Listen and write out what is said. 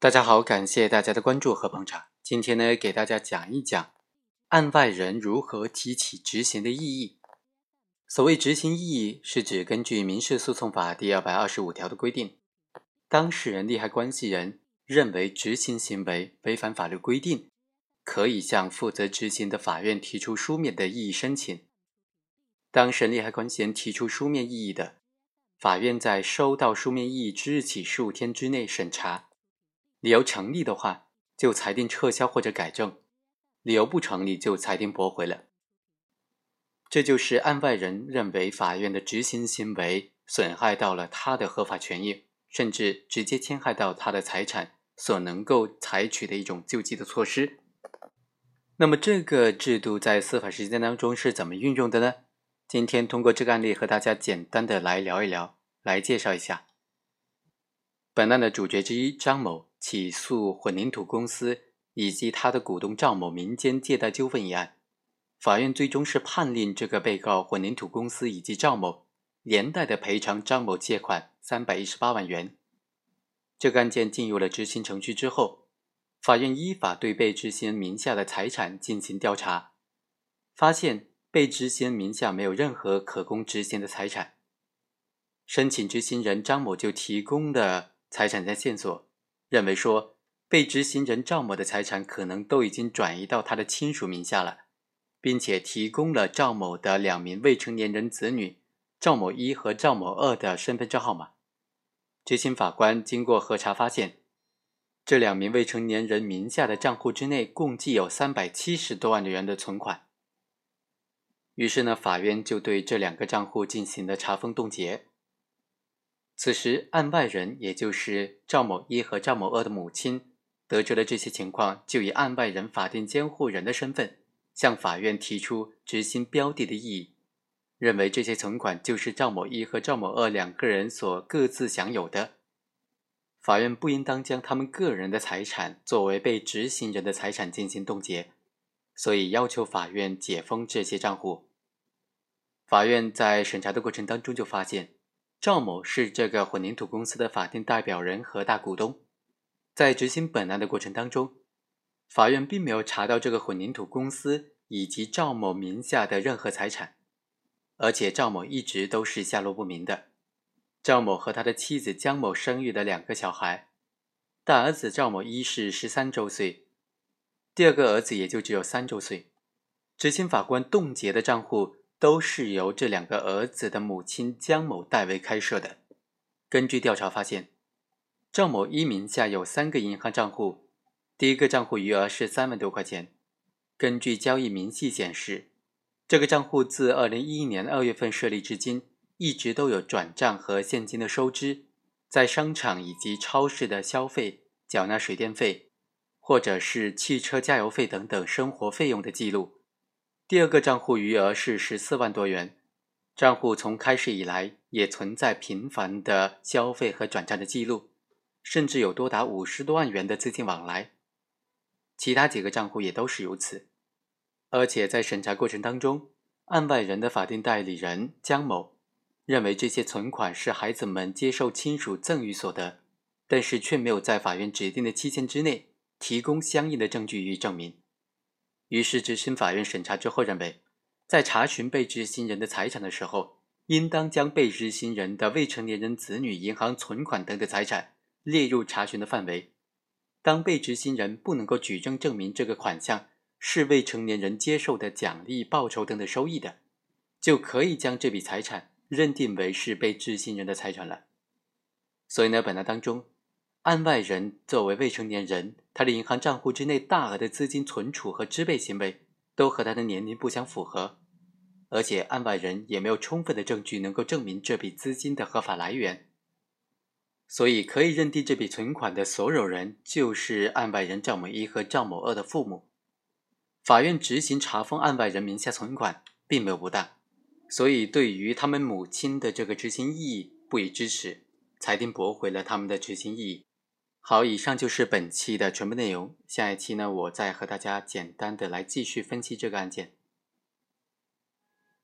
大家好，感谢大家的关注和捧场。今天呢，给大家讲一讲案外人如何提起执行的异议。所谓执行异议，是指根据民事诉讼法第二百二十五条的规定，当事人、利害关系人认为执行行为违反法律规定，可以向负责执行的法院提出书面的异议申请。当事人、利害关系人提出书面异议的，法院在收到书面异议之日起十五天之内审查。理由成立的话，就裁定撤销或者改正；理由不成立，就裁定驳回了。这就是案外人认为法院的执行行为损害到了他的合法权益，甚至直接侵害到他的财产所能够采取的一种救济的措施。那么，这个制度在司法实践当中是怎么运用的呢？今天通过这个案例和大家简单的来聊一聊，来介绍一下。本案的主角之一张某。起诉混凝土公司以及他的股东赵某民间借贷纠纷一案，法院最终是判令这个被告混凝土公司以及赵某连带的赔偿张某借款三百一十八万元。这个案件进入了执行程序之后，法院依法对被执行人名下的财产进行调查，发现被执行人名下没有任何可供执行的财产。申请执行人张某就提供的财产的线索。认为说，被执行人赵某的财产可能都已经转移到他的亲属名下了，并且提供了赵某的两名未成年人子女赵某一和赵某二的身份证号码。执行法官经过核查发现，这两名未成年人名下的账户之内共计有三百七十多万元的存款。于是呢，法院就对这两个账户进行了查封冻结。此时，案外人也就是赵某一和赵某二的母亲，得知了这些情况，就以案外人法定监护人的身份，向法院提出执行标的的异议，认为这些存款就是赵某一和赵某二两个人所各自享有的，法院不应当将他们个人的财产作为被执行人的财产进行冻结，所以要求法院解封这些账户。法院在审查的过程当中就发现。赵某是这个混凝土公司的法定代表人和大股东，在执行本案的过程当中，法院并没有查到这个混凝土公司以及赵某名下的任何财产，而且赵某一直都是下落不明的。赵某和他的妻子江某生育的两个小孩，大儿子赵某一是十三周岁，第二个儿子也就只有三周岁。执行法官冻结的账户。都是由这两个儿子的母亲江某代为开设的。根据调查发现，赵某一名下有三个银行账户，第一个账户余额是三万多块钱。根据交易明细显示，这个账户自二零一一年二月份设立至今，一直都有转账和现金的收支，在商场以及超市的消费、缴纳水电费，或者是汽车加油费等等生活费用的记录。第二个账户余额是十四万多元，账户从开始以来也存在频繁的消费和转账的记录，甚至有多达五十多万元的资金往来。其他几个账户也都是如此，而且在审查过程当中，案外人的法定代理人江某认为这些存款是孩子们接受亲属赠与所得，但是却没有在法院指定的期限之内提供相应的证据予以证明。于是，执行法院审查之后认为，在查询被执行人的财产的时候，应当将被执行人的未成年人子女银行存款等的财产列入查询的范围。当被执行人不能够举证证明这个款项是未成年人接受的奖励、报酬等的收益的，就可以将这笔财产认定为是被执行人的财产了。所以呢，本案当中。案外人作为未成年人，他的银行账户之内大额的资金存储和支配行为都和他的年龄不相符合，而且案外人也没有充分的证据能够证明这笔资金的合法来源，所以可以认定这笔存款的所有人就是案外人赵某一和赵某二的父母。法院执行查封案外人名下存款并没有不当，所以对于他们母亲的这个执行异议不予支持，裁定驳回了他们的执行异议。好，以上就是本期的全部内容。下一期呢，我再和大家简单的来继续分析这个案件。